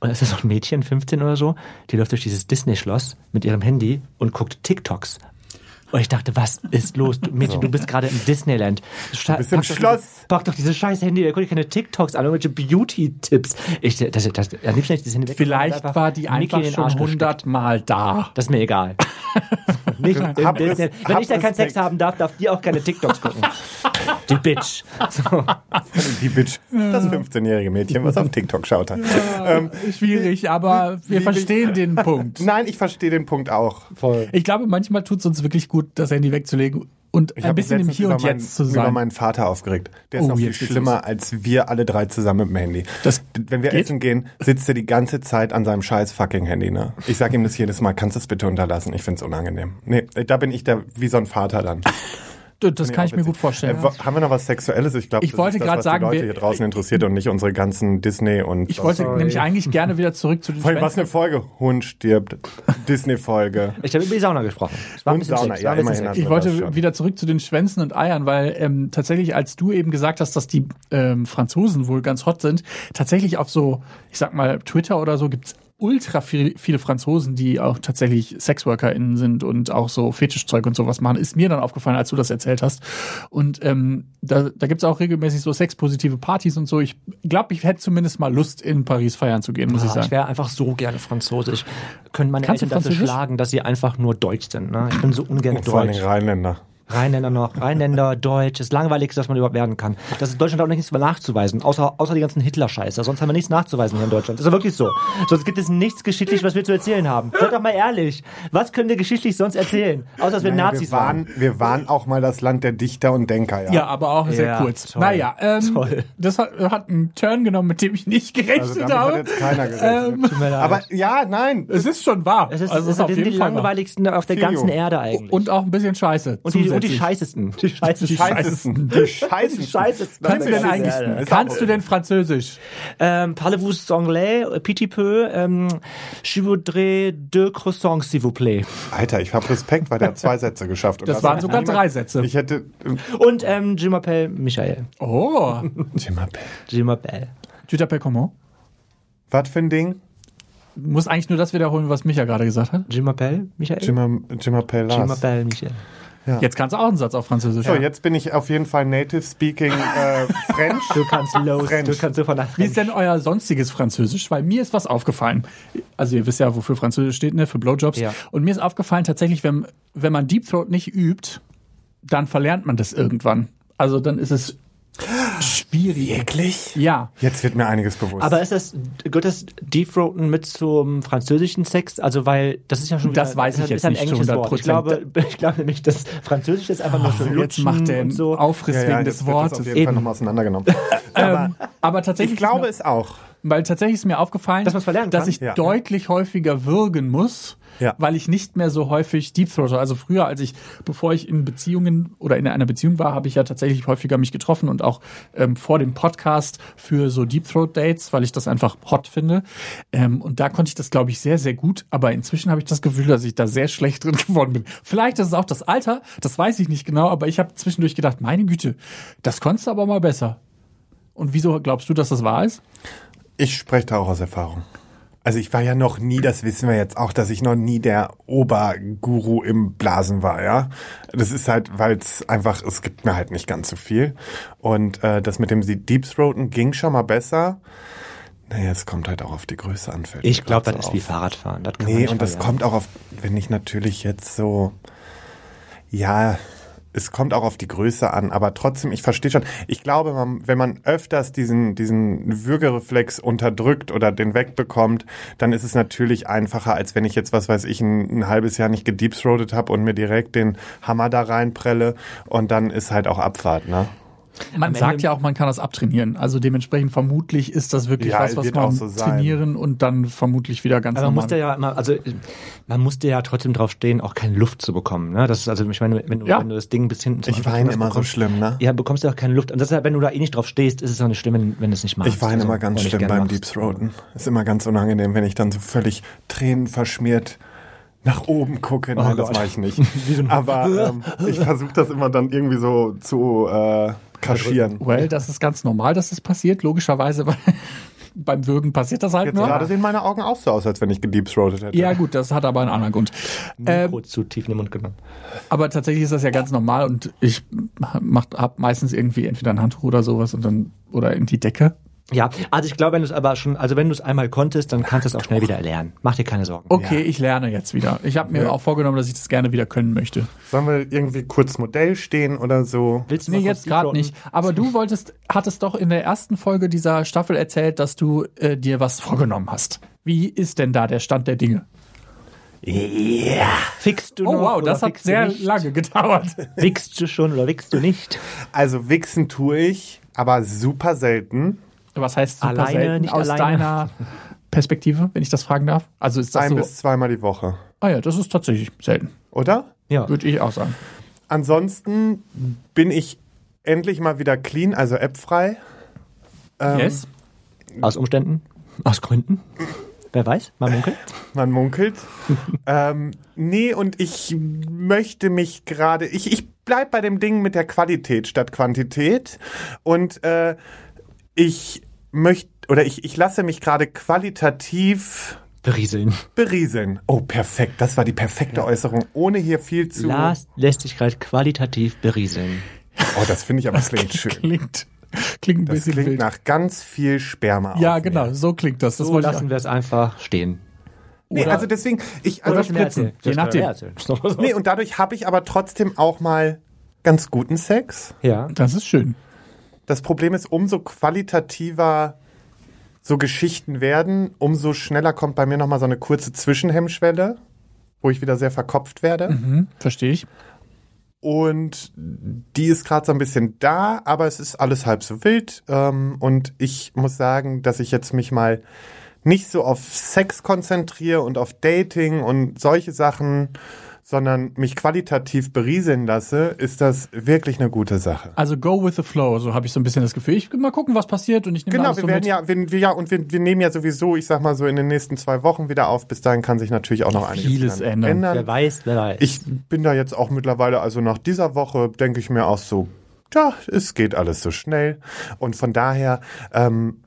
Speaker 3: Und es ist so ein Mädchen, 15 oder so, die läuft durch dieses Disney-Schloss mit ihrem Handy und guckt TikToks. Und ich dachte, was ist los? Du, Mädchen, du bist gerade im Disneyland. Du
Speaker 1: bist im Schloss.
Speaker 5: Pack doch dieses scheiß Handy, da guck dir keine TikToks an, irgendwelche Beauty-Tipps.
Speaker 3: Ich, das, das, am liebsten hätte ich dieses Handy und
Speaker 2: Vielleicht war die einfach schon
Speaker 3: Arsch gesteckt.
Speaker 2: 100 Mal da.
Speaker 3: Das ist mir egal. Nicht im
Speaker 1: Hab es-
Speaker 3: Disney. Wenn ich da keinen Sex haben darf, darf die auch keine TikToks gucken. Die Bitch. So.
Speaker 1: Die Bitch. Das 15-jährige Mädchen, was auf TikTok schaut. hat. Ähm,
Speaker 2: Schwierig, aber wir verstehen den Punkt.
Speaker 1: nein, ich verstehe den Punkt auch.
Speaker 3: Voll.
Speaker 2: Ich glaube, manchmal tut es uns wirklich gut, das Handy wegzulegen und
Speaker 1: Ich
Speaker 2: ein
Speaker 1: habe
Speaker 2: bisschen im Hier und
Speaker 1: meinen-
Speaker 2: Jetzt zu sein.
Speaker 1: meinen Vater aufgeregt. Der ist
Speaker 2: Oh,
Speaker 1: noch viel schlimmer als wir alle drei zusammen mit dem Handy.
Speaker 2: Das
Speaker 1: Wenn wir
Speaker 2: geht?
Speaker 1: essen gehen, sitzt er die ganze Zeit an seinem scheiß fucking Handy. Ne? Ich sage ihm das jedes Mal, kannst du es bitte unterlassen? Ich find's unangenehm. Nee, da bin ich der wie so ein Vater dann.
Speaker 2: Das kann
Speaker 1: Finde
Speaker 2: ich mir gut vorstellen.
Speaker 1: Äh, haben wir noch was Sexuelles? Ich glaube,
Speaker 2: Ich wollte
Speaker 1: das,
Speaker 2: grad
Speaker 1: was
Speaker 2: sagen,
Speaker 1: die Leute
Speaker 2: wir-
Speaker 1: hier draußen interessiert und nicht unsere ganzen Disney und
Speaker 2: Ich wollte nämlich eigentlich gerne wieder zurück zu den
Speaker 1: Vor allem, was eine Folge? Hund stirbt. Disney-Folge.
Speaker 3: Ich habe über die Sauna gesprochen.
Speaker 1: Und Sauna,
Speaker 3: Sex,
Speaker 1: ja, immerhin
Speaker 2: Ich wollte
Speaker 1: schon.
Speaker 2: wieder zurück zu den Schwänzen und Eiern, weil ähm, tatsächlich, als du eben gesagt hast, dass die ähm, Franzosen wohl ganz hot sind, tatsächlich auf so, ich sag mal, Twitter oder so gibt's ultra viel, viele Franzosen, die auch tatsächlich SexworkerInnen sind und auch so Fetischzeug und sowas machen, ist mir dann aufgefallen, als du das erzählt hast. Und ähm, da, da gibt's auch regelmäßig so sexpositive Partys und so. Ich glaube, ich hätte zumindest mal Lust, in Paris feiern zu gehen, muss ich
Speaker 3: Ah,
Speaker 2: sagen.
Speaker 3: ich wäre einfach so gerne Französisch. Können meine
Speaker 2: Kannst
Speaker 3: Eltern dafür schlagen, dass sie einfach nur Deutsch sind. Ne? Ich bin so ungern
Speaker 1: Vor allem
Speaker 3: Deutsch.
Speaker 1: Rheinländer.
Speaker 3: Rheinländer noch, Rheinländer, Deutsch, das Langweiligste, was man überhaupt werden kann. Das ist in Deutschland auch nichts mehr nachzuweisen, außer, außer die ganzen Hitler-Scheiße. Sonst haben wir nichts nachzuweisen hier in Deutschland. Das ist ja wirklich so. Sonst gibt es nichts geschichtlich, was wir zu erzählen haben. Seid doch mal ehrlich. Was können wir geschichtlich sonst erzählen? Außer, dass wir
Speaker 1: Naja,
Speaker 3: Nazis
Speaker 1: wir
Speaker 3: waren.
Speaker 1: waren. Wir waren auch mal das Land der Dichter und Denker, ja.
Speaker 2: Ja, aber auch sehr
Speaker 3: Ja,
Speaker 2: kurz.
Speaker 3: toll.
Speaker 2: Naja, ähm,
Speaker 3: Toll.
Speaker 2: das hat, hat einen Turn genommen, mit dem ich nicht
Speaker 1: Also
Speaker 2: gerechnet
Speaker 1: damit
Speaker 2: habe.
Speaker 1: hat jetzt keiner gerechnet.
Speaker 2: Ähm.
Speaker 1: Aber ja, nein.
Speaker 2: Es ist schon wahr.
Speaker 3: es ist,
Speaker 2: also
Speaker 3: es ist, wir sind die
Speaker 2: Fall
Speaker 3: langweiligsten auf der ganzen Erde eigentlich.
Speaker 2: Und auch ein bisschen scheiße.
Speaker 3: und, die, und die scheißesten. Die scheißesten.
Speaker 2: Die scheißesten.
Speaker 1: Die Scheiße.
Speaker 3: Die scheißesten.
Speaker 2: Kannst du denn eigentlich, kannst du denn Französisch?
Speaker 3: Ähm, Parlez-vous anglais, petit peu, ähm, je voudrais deux croissants, s'il vous plaît.
Speaker 1: Alter, ich habe Respekt, weil der hat zwei Sätze geschafft. Und
Speaker 2: Das waren sogar
Speaker 1: niemand-
Speaker 2: drei Sätze.
Speaker 1: Ich hätte.
Speaker 3: Und ähm, je m'appelle Michael.
Speaker 2: Oh.
Speaker 3: Je m'appelle.
Speaker 2: Tu t'appelles comment?
Speaker 1: Was für ein Ding?
Speaker 2: Muss eigentlich nur das wiederholen, was Micha gerade gesagt hat.
Speaker 3: Je m'appelle Michael.
Speaker 1: Jimmer, Jimmer
Speaker 3: Je
Speaker 1: Pellas.
Speaker 3: m'appelle Michael.
Speaker 2: Jetzt kannst du auch einen Satz auf Französisch.
Speaker 1: So, jetzt bin ich auf jeden Fall native speaking äh, French.
Speaker 3: Du kannst los,
Speaker 1: French.
Speaker 3: du kannst sofort nach
Speaker 2: Wie ist denn euer sonstiges Französisch? Weil mir ist was aufgefallen. Also ihr wisst ja, wofür Französisch steht, ne? Für Blowjobs.
Speaker 3: Ja.
Speaker 2: Und mir ist aufgefallen, tatsächlich, wenn, wenn man Deep Throat nicht übt, dann verlernt man das irgendwann. Also dann ist es schwierig.
Speaker 1: Wirklich?
Speaker 2: Ja.
Speaker 1: Jetzt wird mir einiges bewusst.
Speaker 3: Aber ist das, gehört das Deepthroaten mit zum französischen Sex? Also, weil, das ist ja schon
Speaker 2: Das
Speaker 3: wieder-
Speaker 2: weiß ich
Speaker 3: ist
Speaker 2: jetzt
Speaker 3: ein
Speaker 2: nicht zu
Speaker 3: englisches Wort. Ich
Speaker 2: 100%.
Speaker 3: glaube, ich glaube nämlich, das Französische ist einfach nur so
Speaker 2: Jetzt
Speaker 3: lutschen
Speaker 2: macht der
Speaker 3: so.
Speaker 2: Aufriss
Speaker 1: ja, ja,
Speaker 2: wegen
Speaker 1: jetzt
Speaker 2: des
Speaker 1: wird das
Speaker 2: Wortes.
Speaker 1: auf jeden Fall nochmal auseinandergenommen.
Speaker 2: Ähm, aber tatsächlich
Speaker 1: Ich glaube es auch.
Speaker 2: Weil tatsächlich ist mir aufgefallen,
Speaker 3: Dass
Speaker 2: dass ich
Speaker 1: Ja.
Speaker 2: deutlich häufiger würgen muss,
Speaker 1: Ja.
Speaker 2: weil ich nicht mehr so häufig Deep Throater. Also früher, als ich, bevor ich in Beziehungen oder in einer Beziehung war, habe ich ja tatsächlich häufiger mich getroffen und auch ähm, vor dem Podcast für so Deep Throat Dates, weil ich das einfach hot finde. Ähm, und da konnte ich das, glaube ich, sehr, sehr gut. Aber inzwischen habe ich das Gefühl, dass ich da sehr schlecht drin geworden bin. Vielleicht ist es auch das Alter, das weiß ich nicht genau, aber ich habe zwischendurch gedacht, meine Güte, das konntest du aber mal besser. Und wieso glaubst du, dass das wahr ist?
Speaker 1: Ich spreche da auch aus Erfahrung. Also ich war ja noch nie, das wissen wir jetzt auch, dass ich noch nie der Oberguru im Blasen war, ja. Das ist halt, weil es einfach, es gibt mir halt nicht ganz so viel. Und äh, das mit dem Deep Throaten ging schon mal besser. Naja, es kommt halt auch auf die Größe an.
Speaker 3: Ich glaube, das
Speaker 1: so
Speaker 3: ist wie
Speaker 1: auf.
Speaker 3: Fahrradfahren. Das kann
Speaker 1: Nee, und das
Speaker 3: verlernen.
Speaker 1: kommt auch auf, wenn ich natürlich jetzt so, ja, es kommt auch auf die Größe an, aber trotzdem, ich verstehe schon. Ich glaube, man, wenn man öfters diesen, diesen Würgereflex unterdrückt oder den wegbekommt, dann ist es natürlich einfacher, als wenn ich jetzt, was weiß ich, ein, ein halbes Jahr nicht gedeepthroatet habe und mir direkt den Hammer da reinprelle und dann ist halt auch Abfahrt, ne?
Speaker 2: Man
Speaker 3: Am
Speaker 2: sagt
Speaker 3: Ende-
Speaker 2: ja auch, man kann das abtrainieren. Also dementsprechend vermutlich ist das wirklich
Speaker 1: Ja,
Speaker 2: was, was man
Speaker 1: so
Speaker 2: trainieren und dann vermutlich wieder ganz
Speaker 3: Aber man
Speaker 2: normal.
Speaker 3: musste ja immer, also man musste ja trotzdem drauf stehen, auch keine Luft zu bekommen. Ne? Das ist also, ich meine, wenn du,
Speaker 2: Ja.
Speaker 3: wenn du das Ding bis hinten zum
Speaker 1: Ich weine immer so
Speaker 3: bekommst,
Speaker 1: schlimm, ne?
Speaker 3: Ja, bekommst du auch keine Luft. Und deshalb, wenn du da eh nicht drauf stehst, ist es auch nicht schlimm, wenn, wenn du es nicht machst.
Speaker 1: Ich weine
Speaker 3: Also,
Speaker 1: immer ganz schlimm beim
Speaker 3: machst.
Speaker 1: Deep Throaten. Ist immer ganz unangenehm, wenn ich dann so völlig tränenverschmiert nach oben gucke. Nein, das
Speaker 3: Gott.
Speaker 1: mache ich nicht. Aber ähm, ich versuche das immer dann irgendwie so zu äh, kaschieren.
Speaker 2: Well, das ist ganz normal, dass das passiert. Logischerweise, weil beim Würgen passiert das halt
Speaker 1: Jetzt
Speaker 2: nur.
Speaker 1: gerade sehen meine Augen auch so aus, als wenn ich gedeepthroatet hätte.
Speaker 2: Ja gut, das hat aber einen anderen Grund. Ähm,
Speaker 3: Mikro zu tief in den Mund genommen.
Speaker 2: aber tatsächlich ist das ja ganz normal und ich mach, hab meistens irgendwie entweder ein Handtuch oder sowas und dann oder in die Decke.
Speaker 3: Ja, also ich glaube, wenn du es aber schon, also wenn du es einmal konntest, dann kannst du es auch schnell wieder erlernen. Mach dir keine Sorgen.
Speaker 2: Okay, ich lerne jetzt wieder. Ich habe mir
Speaker 1: Ja.
Speaker 2: auch vorgenommen, dass ich das gerne wieder können möchte.
Speaker 1: Sollen wir irgendwie kurz Modell stehen oder so?
Speaker 3: Willst du
Speaker 2: Nee, jetzt gerade nicht. Aber du wolltest, hattest doch in der ersten Folge dieser Staffel erzählt, dass du äh, dir was vorgenommen hast. Wie ist denn da der Stand der Dinge?
Speaker 3: Fickst du
Speaker 2: Oh
Speaker 3: noch
Speaker 2: wow,
Speaker 3: oder
Speaker 2: das hat sehr lange gedauert.
Speaker 3: Wickst du schon oder wickst du nicht?
Speaker 1: Also wichsen tue ich, aber super selten.
Speaker 2: Was heißt super
Speaker 3: Alleine,
Speaker 2: selten
Speaker 3: nicht
Speaker 2: aus
Speaker 3: alleine?
Speaker 2: deiner Perspektive, wenn ich das fragen darf? Also ist das
Speaker 1: Ein
Speaker 2: so?
Speaker 1: bis zweimal die Woche.
Speaker 2: Ah ja, das ist tatsächlich selten,
Speaker 1: Oder?
Speaker 3: Ja.
Speaker 2: würde ich auch sagen.
Speaker 1: ansonsten bin ich endlich mal wieder clean, also appfrei. Ähm,
Speaker 2: Yes.
Speaker 3: Aus Umständen? Aus Gründen? Wer weiß? Man munkelt.
Speaker 1: Man munkelt. ähm, nee, und ich möchte mich gerade, ich, ich bleib bei dem Ding mit der Qualität statt Quantität. Und äh, ich möchte, oder ich, ich lasse mich gerade qualitativ
Speaker 3: Berieseln.
Speaker 1: berieseln. Oh, perfekt. Das war die perfekte Äußerung, ohne hier viel zu.
Speaker 3: Lars lässt sich gerade qualitativ berieseln.
Speaker 1: Oh, das finde ich aber klingt schön.
Speaker 2: Klingt, klingt ein
Speaker 1: Das
Speaker 2: bisschen
Speaker 1: klingt
Speaker 2: wild.
Speaker 1: nach ganz viel Sperma.
Speaker 2: ja,
Speaker 1: mir.
Speaker 2: genau, so klingt das. Das
Speaker 3: So lassen wir es einfach stehen.
Speaker 1: Nee,
Speaker 2: Oder-
Speaker 1: also deswegen, ich,
Speaker 2: Oder
Speaker 1: also,
Speaker 2: spritzen. Je nachdem.
Speaker 1: nee, und dadurch habe ich aber trotzdem auch mal ganz guten Sex.
Speaker 3: Ja.
Speaker 2: Das ist schön.
Speaker 1: Das Problem ist, umso qualitativer so Geschichten werden, umso schneller kommt bei mir nochmal so eine kurze Zwischenhemmschwelle, wo ich wieder sehr verkopft werde.
Speaker 2: Mhm, verstehe ich.
Speaker 1: Und die ist gerade so ein bisschen da, aber es ist alles halb so wild. Ähm, und ich muss sagen, dass ich jetzt mich mal nicht so auf Sex konzentriere und auf Dating und solche Sachen, sondern mich qualitativ berieseln lasse, ist das wirklich eine gute Sache.
Speaker 2: Also go with the flow, so habe ich so ein bisschen das Gefühl. Ich will mal gucken, was passiert und ich nehme
Speaker 1: Genau,
Speaker 2: alles
Speaker 1: wir
Speaker 2: so
Speaker 1: werden
Speaker 2: mit.
Speaker 1: ja, wir, wir, ja, und wir, wir nehmen ja sowieso, ich sag mal so in den nächsten zwei Wochen wieder auf. Bis dahin kann sich natürlich auch noch einiges
Speaker 2: Vieles
Speaker 1: dran
Speaker 2: ändern.
Speaker 3: Wer weiß, wer weiß.
Speaker 1: Ich bin da jetzt auch mittlerweile, also nach dieser Woche denke ich mir auch so, ja, es geht alles so schnell. Und von daher, ähm,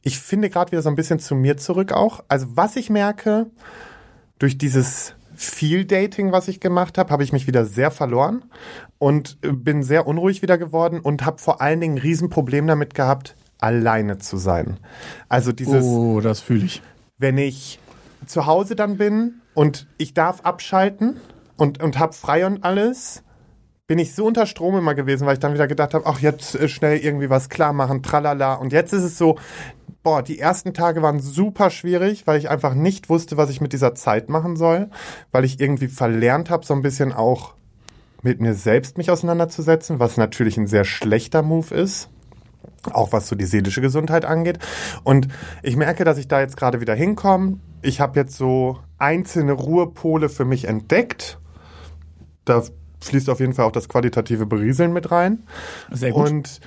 Speaker 1: ich finde gerade wieder so ein bisschen zu mir zurück auch. Also was ich merke, durch dieses viel Dating, was ich gemacht habe, habe ich mich wieder sehr verloren und äh, bin sehr unruhig wieder geworden und habe vor allen Dingen ein Riesenproblem damit gehabt, alleine zu sein. Also dieses
Speaker 2: Oh, das fühle ich.
Speaker 1: wenn ich zu Hause dann bin und ich darf abschalten und, und hab frei und alles, bin ich so unter Strom immer gewesen, weil ich dann wieder gedacht habe, ach, jetzt äh, schnell irgendwie was klar machen, tralala. Und jetzt ist es so, boah, die ersten Tage waren super schwierig, weil ich einfach nicht wusste, was ich mit dieser Zeit machen soll, weil ich irgendwie verlernt habe, so ein bisschen auch mit mir selbst mich auseinanderzusetzen, was natürlich ein sehr schlechter Move ist auch was so die seelische Gesundheit angeht. Und ich merke, dass ich da jetzt gerade wieder hinkomme. Ich habe jetzt so einzelne Ruhepole für mich entdeckt. Da fließt auf jeden Fall auch das qualitative Berieseln mit rein.
Speaker 2: Sehr gut.
Speaker 1: Und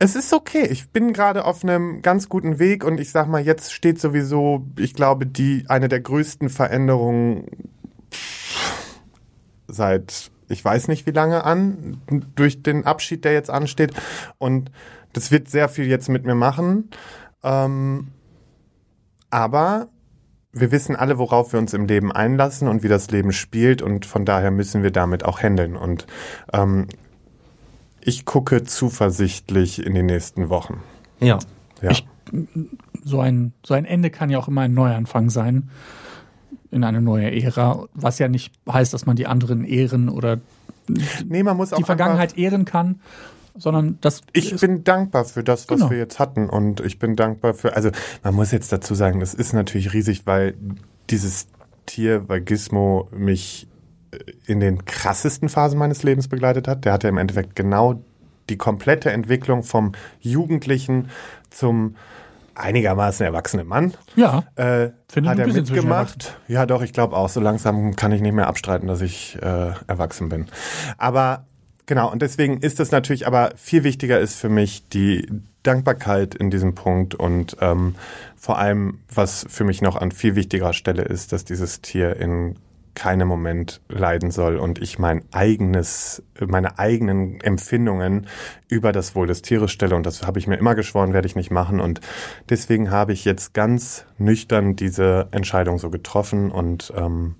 Speaker 1: es ist okay. Ich bin gerade auf einem ganz guten Weg und ich sag mal, jetzt steht sowieso, ich glaube, die eine der größten Veränderungen seit ich weiß nicht wie lange an, durch den Abschied, der jetzt ansteht. Und das wird sehr viel jetzt mit mir machen. Ähm, aber wir wissen alle, worauf wir uns im Leben einlassen und wie das Leben spielt. Und von daher müssen wir damit auch handeln. Und ähm, ich gucke zuversichtlich in die nächsten Wochen.
Speaker 3: Ja.
Speaker 1: Ja.
Speaker 2: Ich- So ein, so ein Ende kann ja auch immer ein Neuanfang sein. In eine neue Ära. Was ja nicht heißt, dass man die anderen ehren oder
Speaker 1: nee, man muss
Speaker 2: die Vergangenheit ehren kann, sondern das
Speaker 1: ich bin dankbar für das, was
Speaker 2: Genau.
Speaker 1: wir jetzt hatten. Und ich bin dankbar für, also man muss jetzt dazu sagen, das ist natürlich riesig, weil dieses Tier, weil Gizmo mich in den krassesten Phasen meines Lebens begleitet hat. Der hatte im Endeffekt genau die komplette Entwicklung vom Jugendlichen zum einigermaßen erwachsenen Mann.
Speaker 2: ja,
Speaker 1: Äh, hat er mitgemacht? Ja, doch, ich glaube auch. So langsam kann ich nicht mehr abstreiten, dass ich äh, erwachsen bin. Aber genau, und deswegen ist es natürlich, aber viel wichtiger ist für mich die Dankbarkeit in diesem Punkt und ähm, vor allem, was für mich noch an viel wichtigerer Stelle ist, dass dieses Tier in keinem Moment leiden soll. Und ich mein eigenes, meine eigenen Empfindungen über das Wohl des Tieres stelle. Und das habe ich mir immer geschworen, werde ich nicht machen. Und deswegen habe ich jetzt ganz nüchtern diese Entscheidung so getroffen. Und ähm,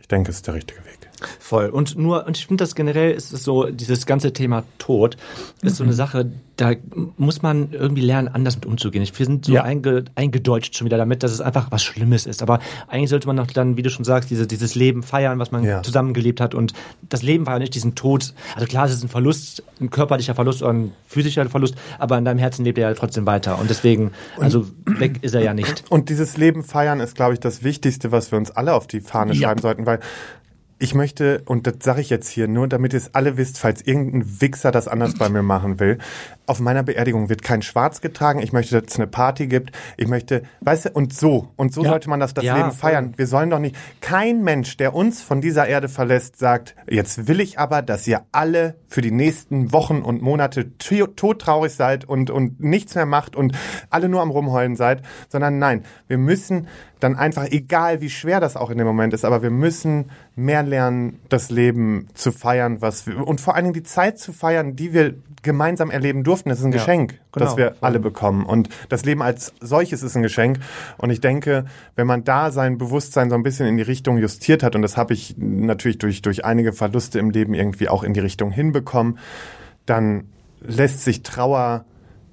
Speaker 1: ich denke, es ist der richtige Weg.
Speaker 3: Voll. Und nur, und ich finde das generell ist es so, dieses ganze Thema Tod ist so eine Sache, da muss man irgendwie lernen, anders mit umzugehen. Ich, wir sind so
Speaker 2: Ja.
Speaker 3: einge, eingedeutscht schon wieder damit, dass es einfach was Schlimmes ist. Aber eigentlich sollte man doch dann, wie du schon sagst, diese, dieses Leben feiern, was man
Speaker 1: Ja.
Speaker 3: zusammengelebt hat. Und das Leben war ja nicht diesen Tod. Also klar, es ist ein Verlust, ein körperlicher Verlust oder ein physischer Verlust, aber in deinem Herzen lebt er ja trotzdem weiter. Und deswegen, also weg ist er ja nicht.
Speaker 1: Und dieses Leben feiern ist, glaube ich, das Wichtigste, was wir uns alle auf die Fahne
Speaker 2: Ja.
Speaker 1: schreiben sollten, weil ich möchte, und das sage ich jetzt hier nur, damit ihr es alle wisst, falls irgendein Wichser das anders bei mir machen will, auf meiner Beerdigung wird kein Schwarz getragen. Ich möchte, dass es eine Party gibt. Ich möchte, weißt du, und so. Und so
Speaker 2: Ja.
Speaker 1: sollte man das, das
Speaker 3: Ja,
Speaker 1: Leben
Speaker 3: voll.
Speaker 1: feiern. Wir sollen doch nicht, kein Mensch, der uns von dieser Erde verlässt, sagt, jetzt will ich aber, dass ihr alle für die nächsten Wochen und Monate todtraurig seid und, und nichts mehr macht und alle nur am Rumheulen seid, sondern nein, wir müssen dann einfach, egal wie schwer das auch in dem Moment ist, aber wir müssen mehr lernen, das Leben zu feiern, was wir, und vor allen Dingen die Zeit zu feiern, die wir gemeinsam erleben durften. Das ist ein
Speaker 3: Ja,
Speaker 1: Geschenk,
Speaker 3: genau,
Speaker 1: das wir
Speaker 3: voll.
Speaker 1: alle bekommen. Und das Leben als solches ist ein Geschenk. Und ich denke, wenn man da sein Bewusstsein so ein bisschen in die Richtung justiert hat, und das habe ich natürlich durch, durch einige Verluste im Leben irgendwie auch in die Richtung hinbekommen, dann lässt sich Trauer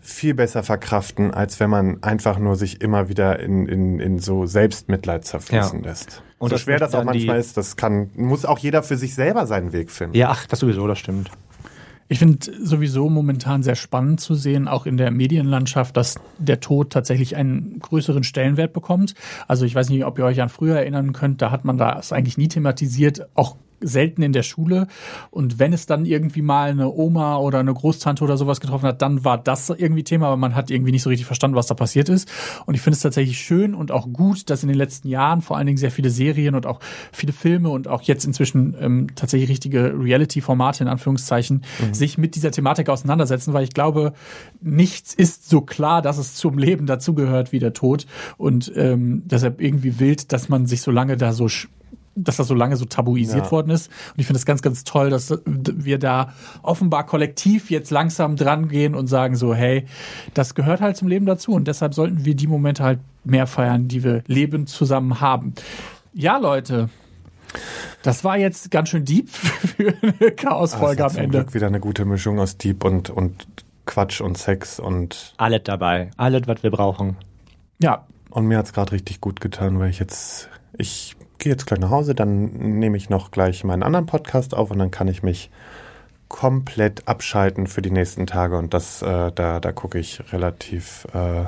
Speaker 1: viel besser verkraften, als wenn man einfach nur sich immer wieder in, in, in so Selbstmitleid zerfließen
Speaker 3: Ja.
Speaker 1: lässt.
Speaker 3: Und
Speaker 1: so
Speaker 3: das
Speaker 1: schwer das auch manchmal ist, das kann, muss auch jeder für sich selber seinen Weg finden.
Speaker 3: Ja, ach, das sowieso, das stimmt.
Speaker 2: Ich finde sowieso momentan sehr spannend zu sehen, auch in der Medienlandschaft, dass der Tod tatsächlich einen größeren Stellenwert bekommt. Also ich weiß nicht, ob ihr euch an früher erinnern könnt, da hat man das eigentlich nie thematisiert, auch selten in der Schule. Und wenn es dann irgendwie mal eine Oma oder eine Großtante oder sowas getroffen hat, dann war das irgendwie Thema, aber man hat irgendwie nicht so richtig verstanden, was da passiert ist. Und ich finde es tatsächlich schön und auch gut, dass in den letzten Jahren vor allen Dingen sehr viele Serien und auch viele Filme und auch jetzt inzwischen ähm, tatsächlich richtige Reality-Formate in Anführungszeichen sich mit dieser Thematik auseinandersetzen, weil ich glaube, nichts ist so klar, dass es zum Leben dazugehört wie der Tod. Und ähm, deshalb irgendwie wild, dass man sich so lange da so dass das so lange so tabuisiert
Speaker 1: Ja.
Speaker 2: worden ist. Und ich finde es ganz, ganz toll, dass wir da offenbar kollektiv jetzt langsam dran gehen und sagen so, hey, das gehört halt zum Leben dazu und deshalb sollten wir die Momente halt mehr feiern, die wir lebend zusammen haben. Ja, Leute. Das war jetzt ganz schön deep für eine
Speaker 1: es
Speaker 2: Chaosfolge
Speaker 1: hat
Speaker 2: am
Speaker 1: zum
Speaker 2: Ende.
Speaker 1: Glück wieder eine gute Mischung aus Dieb und, und Quatsch und Sex und
Speaker 3: Alles dabei. Alles, was wir brauchen.
Speaker 2: Ja,
Speaker 1: Und mir hat's gerade richtig gut getan, weil ich jetzt, ich gehe jetzt gleich nach Hause, dann nehme ich noch gleich meinen anderen Podcast auf und dann kann ich mich komplett abschalten für die nächsten Tage und das, äh, da, da gucke ich relativ, äh,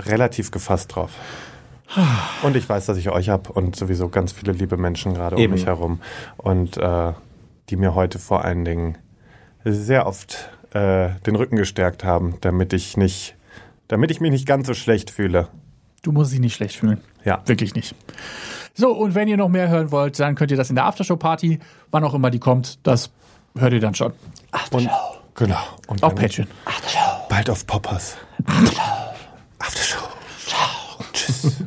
Speaker 1: relativ gefasst drauf. Und ich weiß, dass ich euch hab und sowieso ganz viele liebe Menschen gerade um mich herum und äh, die mir heute vor allen Dingen sehr oft äh, den Rücken gestärkt haben, damit ich nicht, damit ich mich nicht ganz so schlecht fühle.
Speaker 2: du musst dich nicht schlecht fühlen.
Speaker 1: Ja.
Speaker 2: Wirklich nicht. So, und wenn ihr noch mehr hören wollt, dann könnt ihr das in der Aftershow-Party, wann auch immer die kommt, das hört ihr dann schon. Aftershow.
Speaker 1: Und, genau. Und
Speaker 2: auf Patreon. Aftershow.
Speaker 1: Bald auf Poppers. Aftershow. Aftershow.
Speaker 5: Ciao. Tschüss.